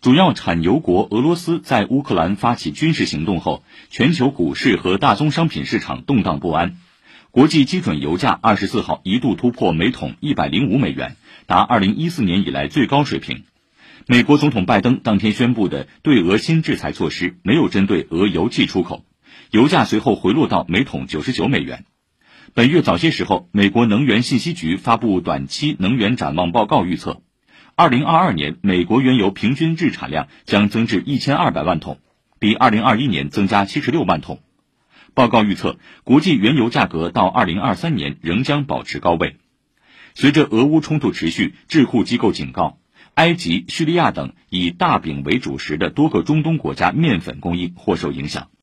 主要产油国俄罗斯在乌克兰发起军事行动后，全球股市和大宗商品市场动荡不安。国际基准油价二十四号一度突破每桶一百零五美元，达二零一四年以来最高水平。美国总统拜登当天宣布的对俄新制裁措施没有针对俄油气出口，油价随后回落到每桶九十九美元。本月早些时候，美国能源信息局发布短期能源展望报告，预测。二零二二年，美国原油平均日产量将增至一千二百万桶，比二零二一年增加七十六万桶。报告预测，国际原油价格到二零二三年仍将保持高位。随着俄乌冲突持续，智库机构警告，埃及、叙利亚等以大饼为主食的多个中东国家面粉供应或受影响。